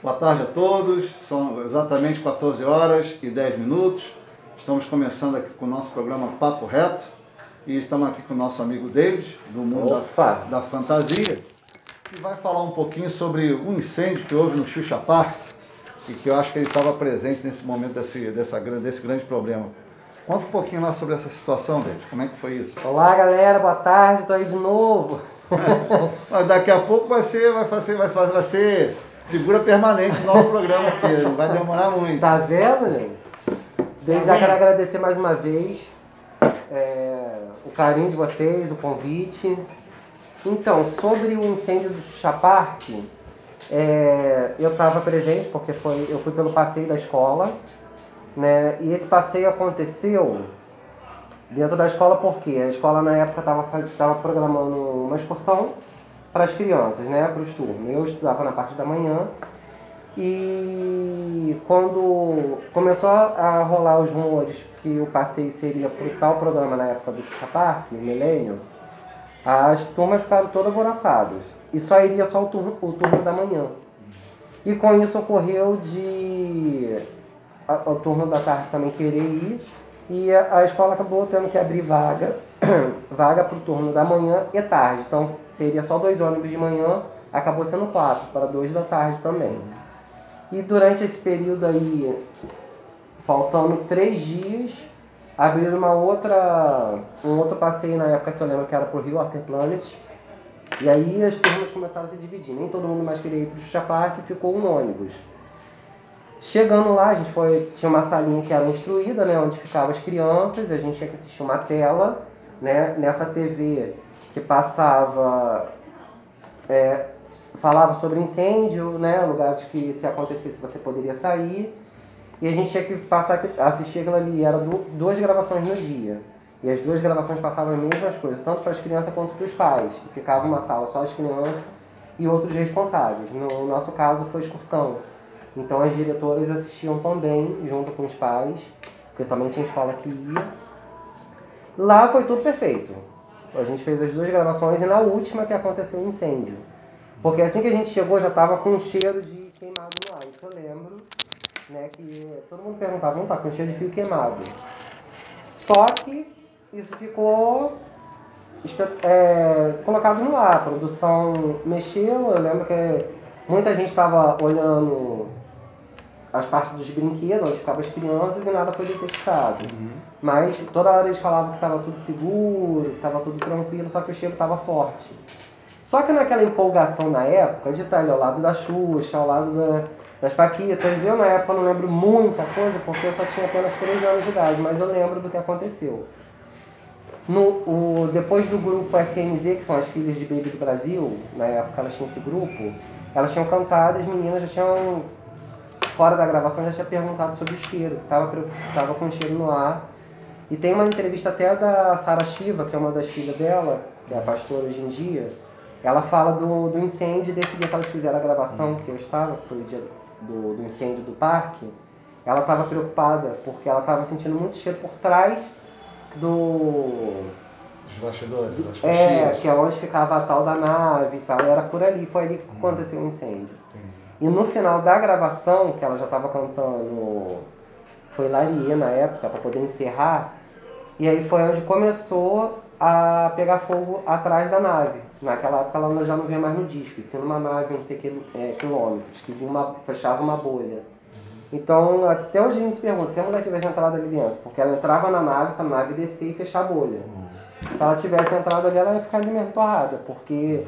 Boa tarde a todos, são exatamente 14 horas e 10 minutos. Estamos começando aqui com o nosso programa Papo Reto e estamos aqui com o nosso amigo David, do mundo da, da, fantasia, que vai falar um pouquinho sobre um incêndio que houve no Xuxa Park e que eu acho que ele estava presente nesse momento desse, dessa, desse grande problema. Conta um pouquinho lá sobre essa situação, David, como é que foi isso? Olá galera, boa tarde, estou aí de novo. Mas daqui a pouco vai ser, vai fazer, vai, vai ser figura permanente no nosso programa aqui, não vai demorar muito. Tá vendo, gente? Desde já quero agradecer mais uma vez é, o carinho de vocês, o convite. Então, sobre o incêndio do Chaparque, é, eu estava presente porque foi, eu fui pelo passeio da escola, né? E esse passeio aconteceu dentro da escola porque a escola na época estava programando uma excursão para as crianças, né, para os turnos. Eu estudava na parte da manhã e quando começou a rolar os rumores que o passeio seria para tal programa na época do Chuca Park, o Milênio, as turmas ficaram todas alvoroçadas. E só iria só o turno, o turno da manhã. E com isso ocorreu de o turno da tarde também querer ir e a, a escola acabou tendo que abrir vaga, vaga para o turno da manhã e tarde. Então seria só dois ônibus de manhã, acabou sendo quatro, para dois da tarde também. E durante esse período aí, faltando três dias, abriram uma outra, um outro passeio na época que eu lembro que era para o Rio Water Planet. E aí as turmas começaram a se dividir. Nem todo mundo mais queria ir para o Xuxa Park, ficou um ônibus. Chegando lá, a gente foi, tinha uma salinha que era instruída, né, onde ficavam as crianças, a gente tinha que assistir uma tela, né, nessa TV que passava, é, falava sobre incêndio, né, lugares que se acontecesse você poderia sair, e a gente tinha que passar, assistir aquilo ali, era duas gravações no dia. E as duas gravações passavam as mesmas coisas, tanto para as crianças quanto para os pais. Ficava uma sala só as crianças e outros responsáveis. No nosso caso foi excursão. Então as diretoras assistiam também, junto com os pais, porque também tinha escola que ia. Lá foi tudo perfeito. A gente fez as duas gravações e na última que aconteceu o um incêndio. Porque assim que a gente chegou já estava com um cheiro de queimado no ar. Isso eu lembro, né, que todo mundo perguntava, não tá com cheiro de fio queimado. Só que isso ficou é, colocado no ar. A produção mexeu, eu lembro que muita gente estava olhando as partes dos brinquedos, onde ficavam as crianças e nada foi detectado. Uhum. Mas toda hora eles falavam que estava tudo seguro, que estava tudo tranquilo, só que o cheiro estava forte. Só que naquela empolgação na época, de estar ali ao lado da Xuxa, ao lado da, das Paquitas, eu na época não lembro muita coisa, porque eu só tinha apenas 3 anos de idade, mas eu lembro do que aconteceu. No, o, depois do grupo SNZ, que são as filhas de Baby do Brasil, na época elas tinham esse grupo, elas tinham cantado, as meninas já tinham fora da gravação já tinha perguntado sobre o cheiro, que estava tava com cheiro no ar. E tem uma entrevista até da Sara Shiva, que é uma das filhas dela, que é a pastora hoje em dia. Ela fala do, do incêndio desse dia que elas fizeram a gravação, que eu estava, que foi o dia do, do incêndio do parque. Ela estava preocupada, porque ela estava sentindo muito cheiro por trás do. Os bastidores, das É, que é onde ficava a tal da nave e tal. Era por ali, foi ali que aconteceu o incêndio. E no final da gravação, que ela já estava cantando Foi Larie na época, para poder encerrar, e aí foi onde começou a pegar fogo atrás da nave. Naquela época ela já não via mais no disco, sim numa nave, não sei que é, quilômetros, que uma, fechava uma bolha. Então, até hoje a gente se pergunta, se a mulher tivesse entrado ali dentro, porque ela entrava na nave para a nave descer e fechar a bolha. Se ela tivesse entrado ali, ela ia ficar ali mesmo torrada, porque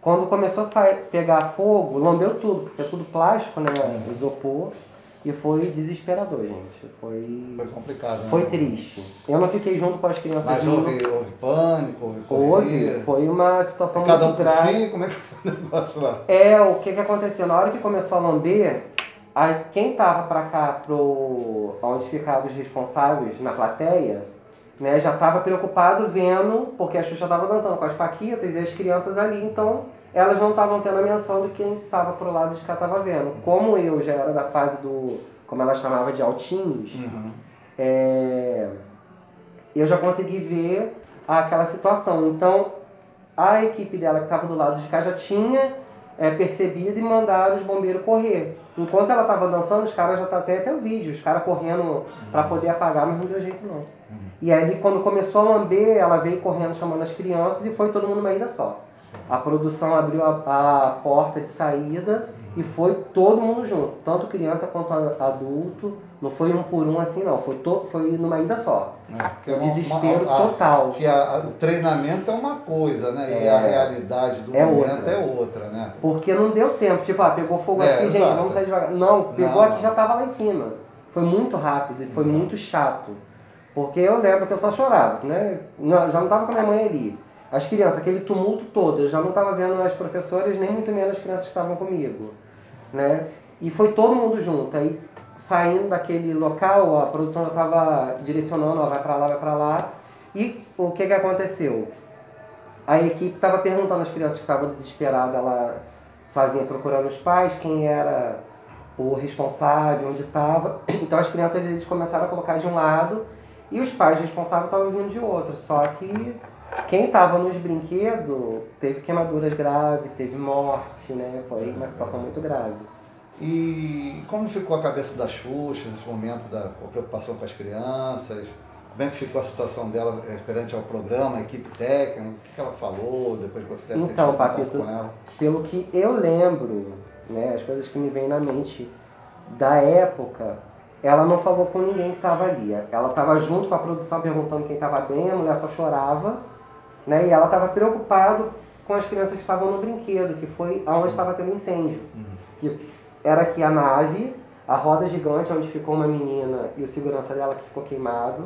quando começou a sair, pegar fogo, lambeu tudo, porque é tudo plástico, né? Isopor. E foi desesperador, gente. Foi, foi complicado, né? Foi triste. Eu não fiquei junto com as crianças. Mas houve, houve pânico, houve correria. Houve. Foi uma situação Cada muito um grave. Si, como é que foi o negócio lá? É, o que, que aconteceu? Na hora que começou a lamber, a, quem tava pra cá, pro, onde ficavam os responsáveis, na plateia, né, já tava preocupado vendo, porque a Xuxa tava dançando com as paquitas e as crianças ali, então elas não estavam tendo a menção de quem estava pro lado de cá estava vendo. Como eu já era da fase do, como ela chamava de altinhos, uhum. é, eu já consegui ver aquela situação. Então, a equipe dela que estava do lado de cá já tinha é, percebida e mandaram os bombeiros correr. Enquanto ela estava dançando, os caras já tá até até o vídeo, os caras correndo para poder apagar, mas não deu jeito não. Uhum. E aí quando começou a lamber, ela veio correndo chamando as crianças e foi todo mundo numa ida só. A produção abriu a, a porta de saída e foi todo mundo junto, tanto criança quanto adulto. Não foi um por um assim, não. Foi, to, foi numa ida só. É, um desespero uma, uma, total. Que a, o treinamento é uma coisa, né? É, e a realidade do é momento outra. é outra, né? Porque não deu tempo. Tipo, ah, pegou fogo é, aqui, exato. gente, vamos sair devagar. Não, pegou não, aqui já estava lá em cima. Foi muito rápido e foi não. muito chato. Porque eu lembro que eu só chorava, né? Não, já não estava com a minha mãe ali. As crianças, aquele tumulto todo, eu já não estava vendo as professoras, nem muito menos as crianças que estavam comigo. Né? E foi todo mundo junto. Aí saindo daquele local, a produção já estava direcionando, ó, vai para lá, vai para lá. E o que, que aconteceu? A equipe estava perguntando às crianças que estavam desesperadas lá, sozinha, procurando os pais, quem era o responsável, onde estava. Então as crianças eles começaram a colocar de um lado e os pais responsáveis estavam vindo de outro. Só que quem estava nos brinquedos teve queimaduras graves, teve morte, né? Foi uma situação muito grave. E como ficou a cabeça da Xuxa nesse momento da preocupação com as crianças? Como é que ficou a situação dela eh, perante ao programa, a equipe técnica? O que ela falou depois que você deve então, ter Papito, com ela? Pelo que eu lembro, né, as coisas que me vêm na mente da época, ela não falou com ninguém que estava ali. Ela estava junto com a produção perguntando quem estava bem, a mulher só chorava, né? E ela estava preocupada com as crianças que estavam no brinquedo, que foi onde estava tendo incêndio. Uhum. Que era aqui a nave, a roda gigante onde ficou uma menina e o segurança dela que ficou queimado,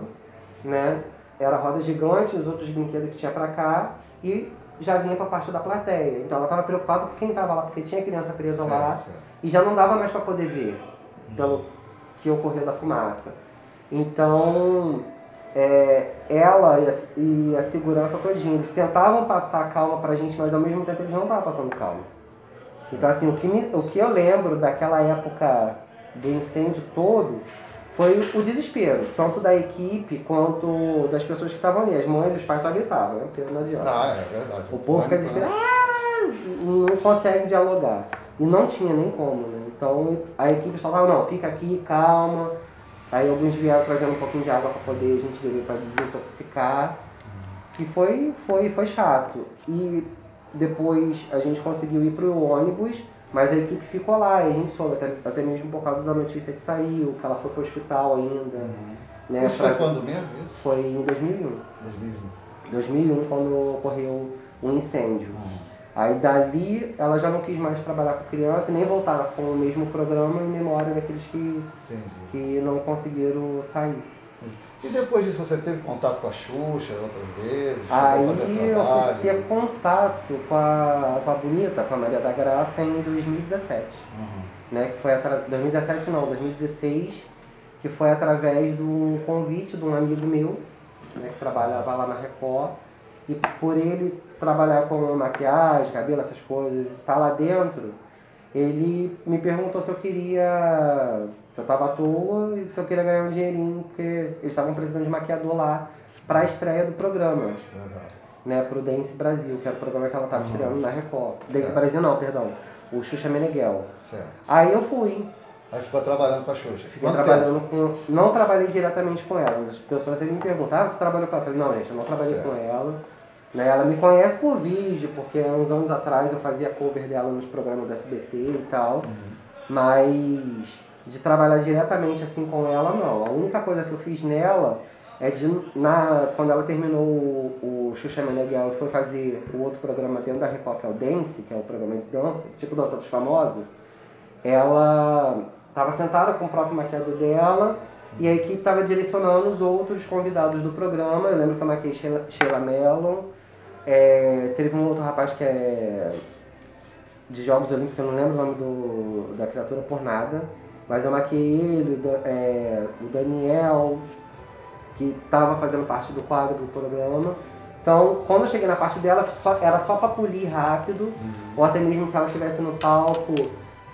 né? Era a roda gigante, os outros brinquedos que tinha para cá e já vinha para parte da plateia. Então ela estava preocupada com quem estava lá, porque tinha criança presa certo, lá certo. e já não dava mais para poder ver pelo que ocorreu da fumaça. Então é, ela e a, e a segurança todinha, eles tentavam passar calma pra gente, mas ao mesmo tempo eles não estavam passando calma. Então, assim, o que, me, o que eu lembro daquela época do incêndio todo foi o desespero, tanto da equipe quanto das pessoas que estavam ali. As mães e os pais só gritavam, né? Porque não adianta. Ah, é verdade. O povo fica desesperado, ah, não consegue dialogar. E não tinha nem como, né? Então a equipe só falava, não, fica aqui, calma. Aí alguns vieram trazendo um pouquinho de água para poder a gente beber para desintoxicar. E foi, foi, foi chato. E depois a gente conseguiu ir para o ônibus, mas a equipe ficou lá, e a gente soube, até, até mesmo por causa da notícia que saiu, que ela foi para o hospital ainda. Uhum. Né, Isso foi quando mesmo? Isso? Foi em 2001. 2001. 2001, quando ocorreu um incêndio. Uhum. Aí dali ela já não quis mais trabalhar com criança e nem voltar com o mesmo programa em memória daqueles que, que não conseguiram sair. E depois disso você teve contato com a Xuxa outras vezes? Aí eu fui ter contato com a, com a Bonita, com a Maria da Graça em 2017. Uhum. Né, que foi atra... 2017 não, 2016, que foi através do convite de um amigo meu, né, que trabalhava lá na Record. E por ele trabalhar com maquiagem, cabelo, essas coisas, tá lá dentro, ele me perguntou se eu queria se eu tava à toa e se eu queria ganhar um dinheirinho, porque eles estavam precisando de maquiador lá para a estreia do programa. Legal. Né, pro Dance Brasil, que era o programa que ela estava uhum. estreando na Record. Dance Brasil não, perdão. O Xuxa Meneghel. Certo. Aí eu fui. Aí ficou trabalhando com a Xuxa. Fiquei Quanto trabalhando tempo? com. Não trabalhei diretamente com ela. As pessoas sempre me perguntam, ah, você trabalhou com ela? Eu falei, não, gente, eu não trabalhei certo. com ela. Né, ela me conhece por vídeo, porque há uns anos atrás eu fazia cover dela nos programas do SBT e tal. Uhum. Mas de trabalhar diretamente assim com ela, não. A única coisa que eu fiz nela é de, na, quando ela terminou o, o Xuxa Meneghel e foi fazer o outro programa dentro da Record, que é o Dance, que é o programa de dança, tipo Dança dos Famosos, ela estava sentada com o próprio maquiador dela e a equipe estava direcionando os outros convidados do programa. Eu lembro que eu maquiei Sheila, Sheila Mello, é, teve um outro rapaz que é de Jogos Olímpicos, eu não lembro o nome do, da criatura por nada mas eu maquiei ele, é, o Daniel, que estava fazendo parte do quadro do programa. Então, quando eu cheguei na parte dela, só, era só para polir rápido, uhum. ou até mesmo se ela estivesse no palco,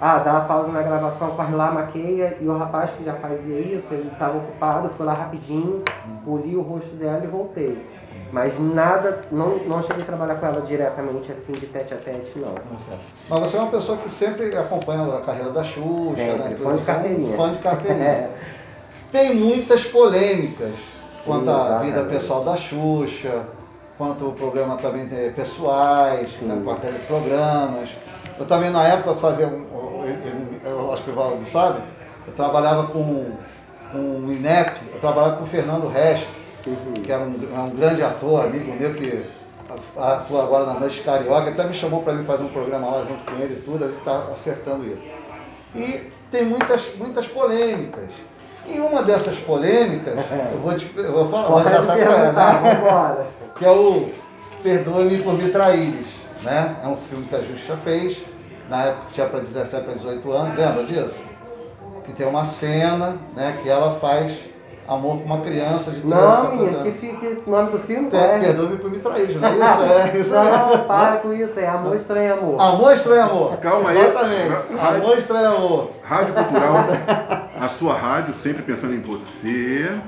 ah, dá uma pausa na gravação, corre lá, maqueia, e o rapaz que já fazia isso, ele estava ocupado, fui lá rapidinho, uhum. poli o rosto dela e voltei. Mas nada, não, não cheguei a trabalhar com ela diretamente assim, de tete a tete, não. Mas você é uma pessoa que sempre acompanha a carreira da Xuxa, sempre, né? Fã de carteirinha. Fã de carteirinha. é. Tem muitas polêmicas quanto à vida pessoal da Xuxa, quanto o programa também tem pessoais, né, com até programas. Eu também na época fazia, eu acho que o Valdo sabe, eu trabalhava com, com o INEP, eu trabalhava com o Fernando Resch, uhum. que era um, é um, grande ator, amigo meu, que atua agora na Noite Carioca, até me chamou para mim fazer um programa lá junto com ele e tudo, a gente está acertando isso. E tem muitas, muitas polêmicas. E uma dessas polêmicas, eu vou, te, eu vou falar, vou já né? que é o Perdoe-me por me traíres. Né? É um filme que a Justiça fez, na época tinha para 17 para 18 anos, lembra disso? Que tem uma cena né, que ela faz amor com uma criança de 13 Não, menino, que fica o nome do filme? É, Perdoe-me por me trair, não é isso? É, isso não, para com isso, é Amor Estranho Amor. Amor Estranho Amor. Calma aí. Exatamente. Rádio, amor Estranho Amor. Rádio Cultural, a sua rádio, sempre pensando em você.